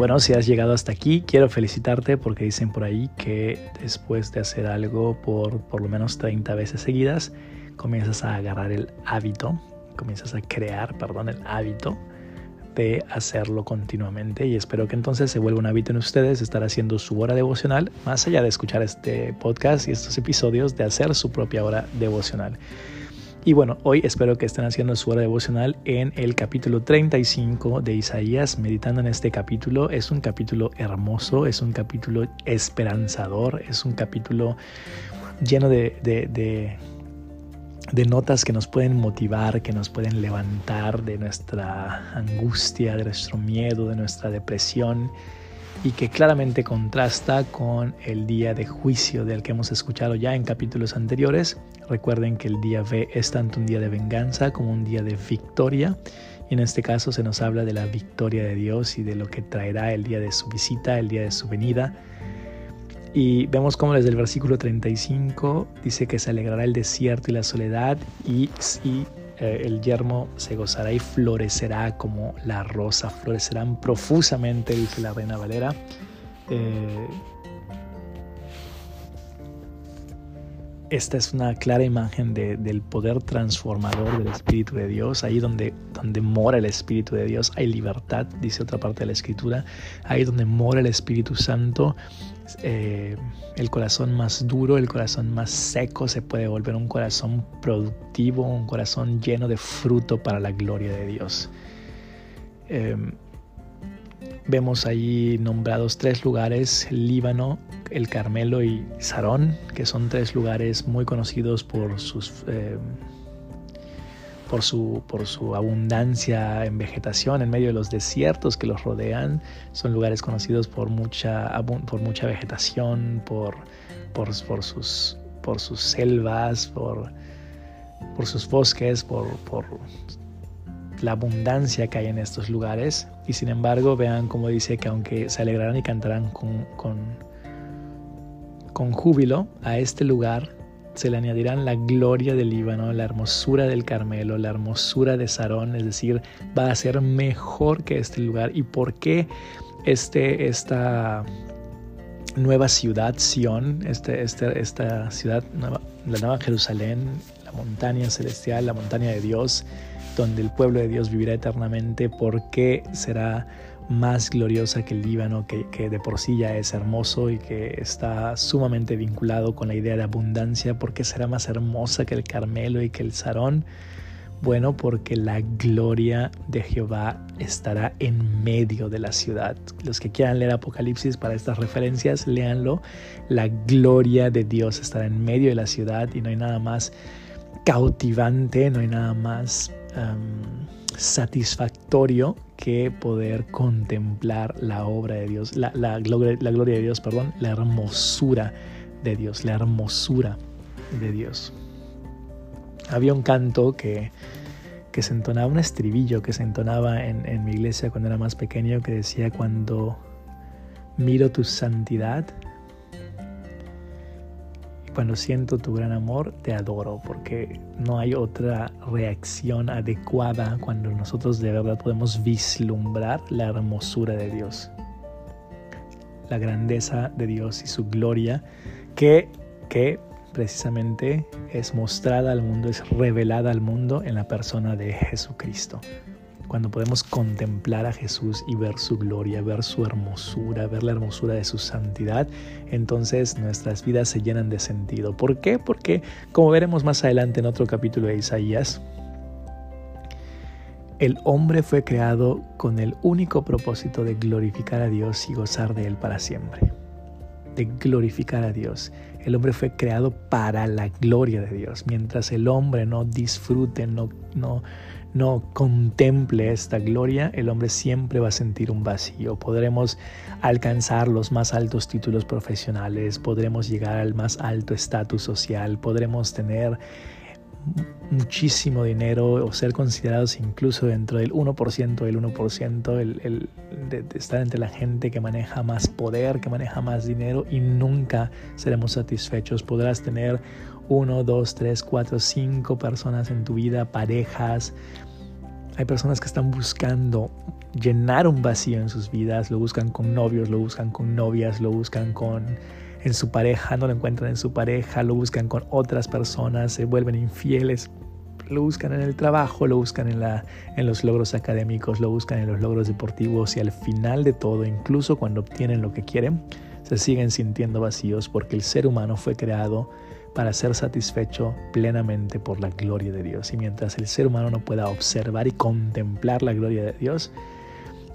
Bueno, si has llegado hasta aquí, quiero felicitarte porque dicen por ahí que después de hacer algo por por lo menos 30 veces seguidas, comienzas a agarrar el hábito, comienzas a crear, perdón, el hábito de hacerlo continuamente y espero que entonces se vuelva un hábito en ustedes estar haciendo su hora devocional, más allá de escuchar este podcast y estos episodios, de hacer su propia hora devocional. Y bueno, hoy espero que estén haciendo su hora devocional en el capítulo 35 de Isaías, meditando en este capítulo. Es un capítulo hermoso, es un capítulo esperanzador, es un capítulo lleno de, de, de, notas que nos pueden motivar, que nos pueden levantar de nuestra angustia, de nuestro miedo, de nuestra depresión y que claramente contrasta con el día de juicio del que hemos escuchado ya en capítulos anteriores. Recuerden que el día B es tanto un día de venganza como un día de victoria. Y en este caso se nos habla de la victoria de Dios y de lo que traerá el día de su visita, el día de su venida. Y vemos cómo desde el versículo 35 dice que se alegrará el desierto y la soledad y, y eh, el yermo se gozará y florecerá como la rosa, florecerán profusamente, dice la reina Valera. Eh, esta es una clara imagen del poder transformador del Espíritu de Dios. Ahí donde, donde mora el Espíritu de Dios hay libertad, dice otra parte de la Escritura. Ahí donde mora el Espíritu Santo, eh, el corazón más duro, el corazón más seco se puede volver un corazón productivo, un corazón lleno de fruto para la gloria de Dios. Em, vemos allí nombrados tres lugares, Líbano, el Carmelo y Sarón, que son tres lugares muy conocidos por sus... Eh, por su, por su abundancia en vegetación en medio de los desiertos que los rodean. Son lugares conocidos por mucha, por mucha vegetación, por, por, por, sus, por sus selvas, por, por sus bosques, por, por la abundancia que hay en estos lugares. Y sin embargo, vean cómo dice que aunque se alegrarán y cantarán con, con con júbilo a este lugar se le añadirán la gloria del Líbano, la hermosura del Carmelo, la hermosura de Sarón, es decir, va a ser mejor que este lugar. ¿Y por qué este, esta nueva ciudad, Sión, este, este, esta ciudad, la nueva Jerusalén, la montaña celestial, la montaña de Dios, donde el pueblo de Dios vivirá eternamente? ¿Por qué será más gloriosa que el Líbano, que, de por sí ya es hermoso y que está sumamente vinculado con la idea de abundancia. ¿Por qué será más hermosa que el Carmelo y que el Sarón? Bueno, porque la gloria de Jehová estará en medio de la ciudad. Los que quieran leer Apocalipsis para estas referencias, léanlo. La gloria de Dios estará en medio de la ciudad y no hay nada más cautivante, no hay nada más satisfactorio que poder contemplar la obra de Dios, la, gloria, la gloria de Dios, perdón, la hermosura de Dios, la hermosura de Dios. Había un canto que, que se entonaba, un estribillo que se entonaba en, en mi iglesia cuando era más pequeño que decía, cuando miro tu santidad, cuando siento tu gran amor, te adoro, porque no hay otra reacción adecuada cuando nosotros de verdad podemos vislumbrar la hermosura de Dios, la grandeza de Dios y su gloria, que, que precisamente es mostrada al mundo, es revelada al mundo en la persona de Jesucristo cuando podemos contemplar a Jesús y ver su gloria, ver su hermosura, ver la hermosura de su santidad, entonces nuestras vidas se llenan de sentido. ¿Por qué? Porque, como veremos más adelante en otro capítulo de Isaías, el hombre fue creado con el único propósito de glorificar a Dios y gozar de Él para siempre. Glorificar a Dios. El hombre fue creado para la gloria de Dios. Mientras el hombre no disfrute, no, no, no contemple esta gloria, el hombre siempre va a sentir un vacío. Podremos alcanzar los más altos títulos profesionales, podremos llegar al más alto estatus social, podremos tener muchísimo dinero o ser considerados incluso dentro del 1% del 1%, el, el de, estar entre la gente que maneja más poder, que maneja más dinero y nunca seremos satisfechos. Podrás tener uno, dos, tres, cuatro, cinco personas en tu vida, parejas, Hay personas que están buscando llenar un vacío en sus vidas, lo buscan con novios, lo buscan con novias, lo buscan con en su pareja, no lo encuentran en su pareja, lo buscan con otras personas, se vuelven infieles, lo buscan en el trabajo, lo buscan en, en los logros académicos, lo buscan en los logros deportivos y al final de todo, incluso cuando obtienen lo que quieren, se siguen sintiendo vacíos porque el ser humano fue creado para ser satisfecho plenamente por la gloria de Dios. Y mientras el ser humano no pueda observar y contemplar la gloria de Dios,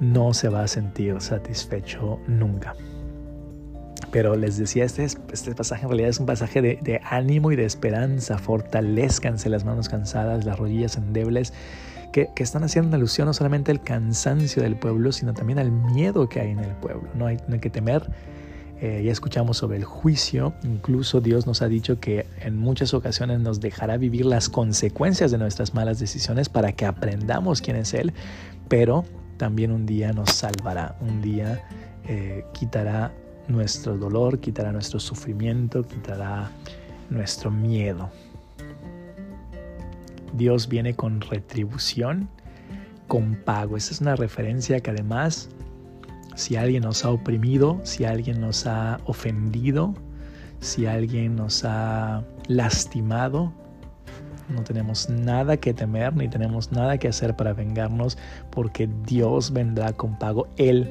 no se va a sentir satisfecho nunca. Pero les decía, este, este pasaje en realidad es un pasaje de, ánimo y de esperanza. Fortalezcanse las manos cansadas, las rodillas endebles, que, que, están haciendo alusión no solamente al cansancio del pueblo, sino también al miedo que hay en el pueblo. No hay, no hay que temer. Eh, ya escuchamos sobre el juicio. Incluso Dios nos ha dicho que en muchas ocasiones nos dejará vivir las consecuencias de nuestras malas decisiones para que aprendamos quién es Él. Pero también un día nos salvará. Un día eh, quitará nuestro dolor, quitará nuestro sufrimiento, quitará nuestro miedo. Dios viene con retribución, con pago. Esa es una referencia que además, si alguien nos ha oprimido, si alguien nos ha ofendido, si alguien nos ha lastimado, no tenemos nada que temer ni tenemos nada que hacer para vengarnos porque Dios vendrá con pago. Él,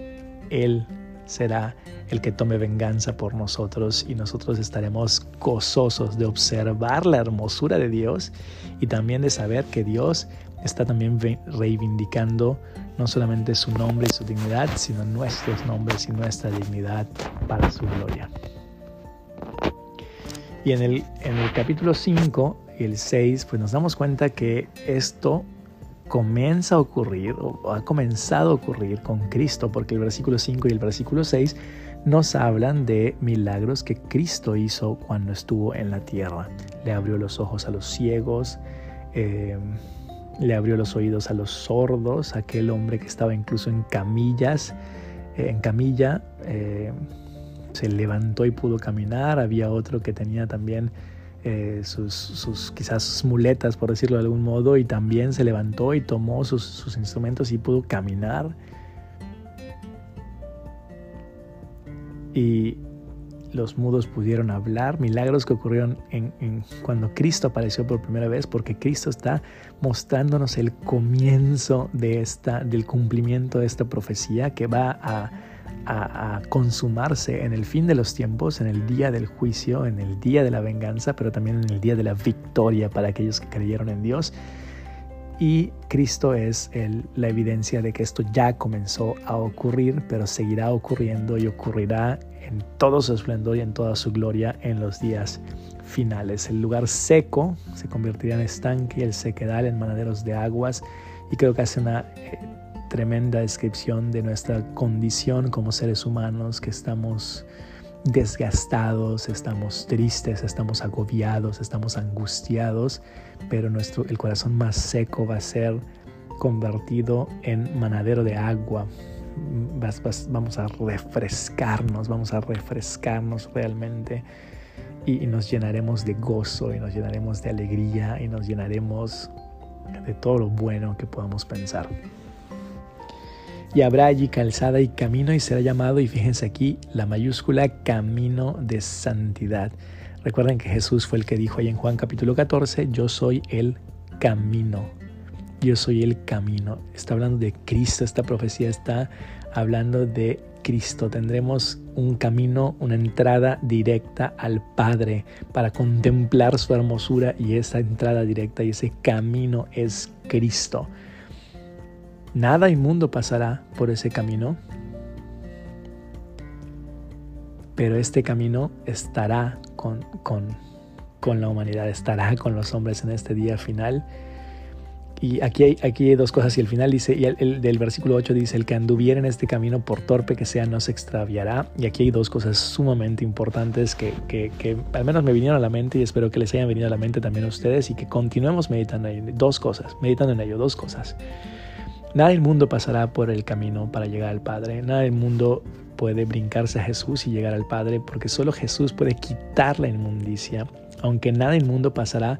Él será el que tome venganza por nosotros y nosotros estaremos gozosos de observar la hermosura de Dios y también de saber que Dios está también reivindicando no solamente su nombre y su dignidad, sino nuestros nombres y nuestra dignidad para su gloria. Y en el, en el capítulo 5 y el 6, pues nos damos cuenta que esto comienza a ocurrir o ha comenzado a ocurrir con Cristo, porque el versículo 5 y el versículo 6 nos hablan de milagros que Cristo hizo cuando estuvo en la tierra. Le abrió los ojos a los ciegos, eh, le abrió los oídos a los sordos, aquel hombre que estaba incluso en camillas, eh, en camilla, eh, se levantó y pudo caminar, había otro que tenía también eh, sus, quizás sus muletas, por decirlo de algún modo, y también se levantó y tomó sus, instrumentos y pudo caminar. Y los mudos pudieron hablar, milagros que ocurrieron cuando Cristo apareció por primera vez, porque Cristo está mostrándonos el comienzo de esta, del cumplimiento de esta profecía que va a a, consumarse en el fin de los tiempos, en el día del juicio, en el día de la venganza, pero también en el día de la victoria para aquellos que creyeron en Dios. Y Cristo es la evidencia de que esto ya comenzó a ocurrir, pero seguirá ocurriendo y ocurrirá en todo su esplendor y en toda su gloria en los días finales. El lugar seco se convertirá en estanque, el sequedal en manaderos de aguas. Y creo que hace una eh, tremenda descripción de nuestra condición como seres humanos, que estamos desgastados, estamos tristes, estamos agobiados, estamos angustiados, pero nuestro, el corazón más seco va a ser convertido en manadero de agua. vamos a refrescarnos, vamos a refrescarnos realmente y nos llenaremos de gozo y nos llenaremos de alegría y nos llenaremos de todo lo bueno que podamos pensar y habrá allí calzada y camino y será llamado, y fíjense aquí, la mayúscula camino de santidad. Recuerden que Jesús fue el que dijo ahí en Juan capítulo 14, yo soy el camino. Yo soy el camino. Está hablando de Cristo, esta profecía está hablando de Cristo. Tendremos un camino, una entrada directa al Padre para contemplar su hermosura y esa entrada directa y ese camino es Cristo. Nada inmundo pasará por ese camino, pero este camino estará con, con, la humanidad, estará con los hombres en este día final. Y aquí hay, aquí hay dos cosas. Y el final dice, y el, del versículo 8 dice, el que anduviera en este camino, por torpe que sea, no se extraviará. Y aquí hay dos cosas sumamente importantes que, que, que, al menos me vinieron a la mente y espero que les hayan venido a la mente también a ustedes y que continuemos meditando en. Dos cosas, meditando en ello, dos cosas. Nada del mundo pasará por el camino para llegar al Padre. Nada del mundo puede brincarse a Jesús y llegar al Padre porque solo Jesús puede quitar la inmundicia. Aunque nada del mundo pasará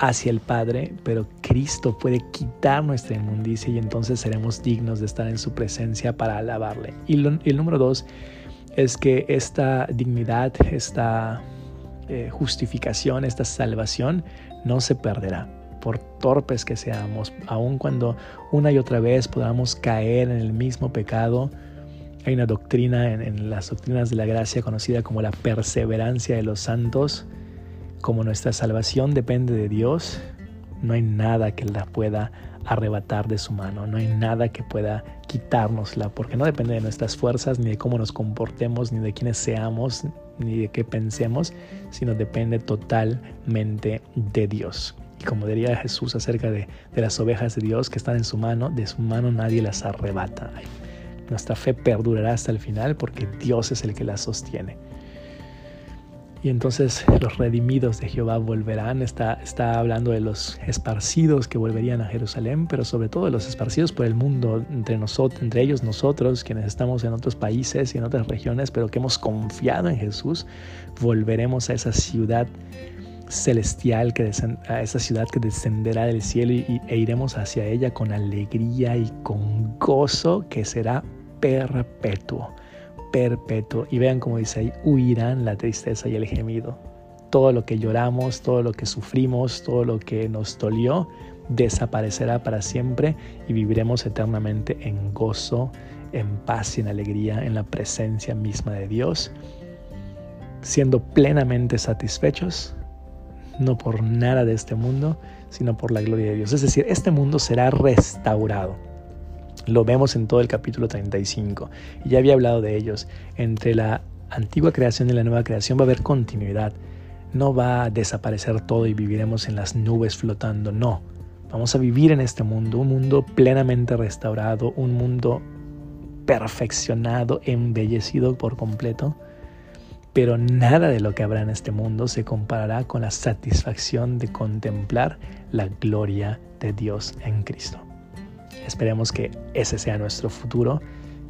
hacia el Padre, pero Cristo puede quitar nuestra inmundicia y entonces seremos dignos de estar en su presencia para alabarle. Y, el número dos es que esta dignidad, esta eh, justificación, esta salvación no se perderá por torpes que seamos, aun cuando una y otra vez podamos caer en el mismo pecado. Hay una doctrina en las doctrinas de la gracia conocida como la perseverancia de los santos, como nuestra salvación depende de Dios, no hay nada que la pueda arrebatar de su mano, no hay nada que pueda quitárnosla, porque no depende de nuestras fuerzas, ni de cómo nos comportemos, ni de quiénes seamos, ni de qué pensemos, sino depende totalmente de Dios. Como diría Jesús acerca de, las ovejas de Dios que están en su mano, de su mano nadie las arrebata. Nuestra fe perdurará hasta el final porque Dios es el que la sostiene. Y entonces los redimidos de Jehová volverán. Está, está hablando de los esparcidos que volverían a Jerusalén, pero sobre todo de los esparcidos por el mundo, entre, nosotros, entre ellos nosotros, quienes estamos en otros países y en otras regiones, pero que hemos confiado en Jesús, volveremos a esa ciudad celestial, que a esa ciudad que descenderá del cielo y, e iremos hacia ella con alegría y con gozo que será perpetuo perpetuo. Y vean como dice ahí, huirán la tristeza y el gemido. Todo lo que lloramos, todo lo que sufrimos, todo lo que nos dolió, desaparecerá para siempre y viviremos eternamente en gozo, en paz y en alegría, en la presencia misma de Dios, siendo plenamente satisfechos, no por nada de este mundo, sino por la gloria de Dios. Es decir, este mundo será restaurado lo vemos en todo el capítulo 35. Y ya había hablado de ellos. Entre la antigua creación y la nueva creación va a haber continuidad. No va a desaparecer todo y viviremos en las nubes flotando. No. Vamos a vivir en este mundo, un mundo plenamente restaurado, un mundo perfeccionado, embellecido por completo. Pero nada de lo que habrá en este mundo se comparará con la satisfacción de contemplar la gloria de Dios en Cristo. Esperemos que ese sea nuestro futuro,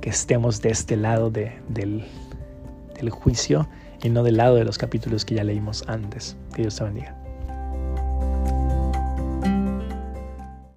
que estemos de este lado del, del juicio y no del lado de los capítulos que ya leímos antes. Que Dios te bendiga.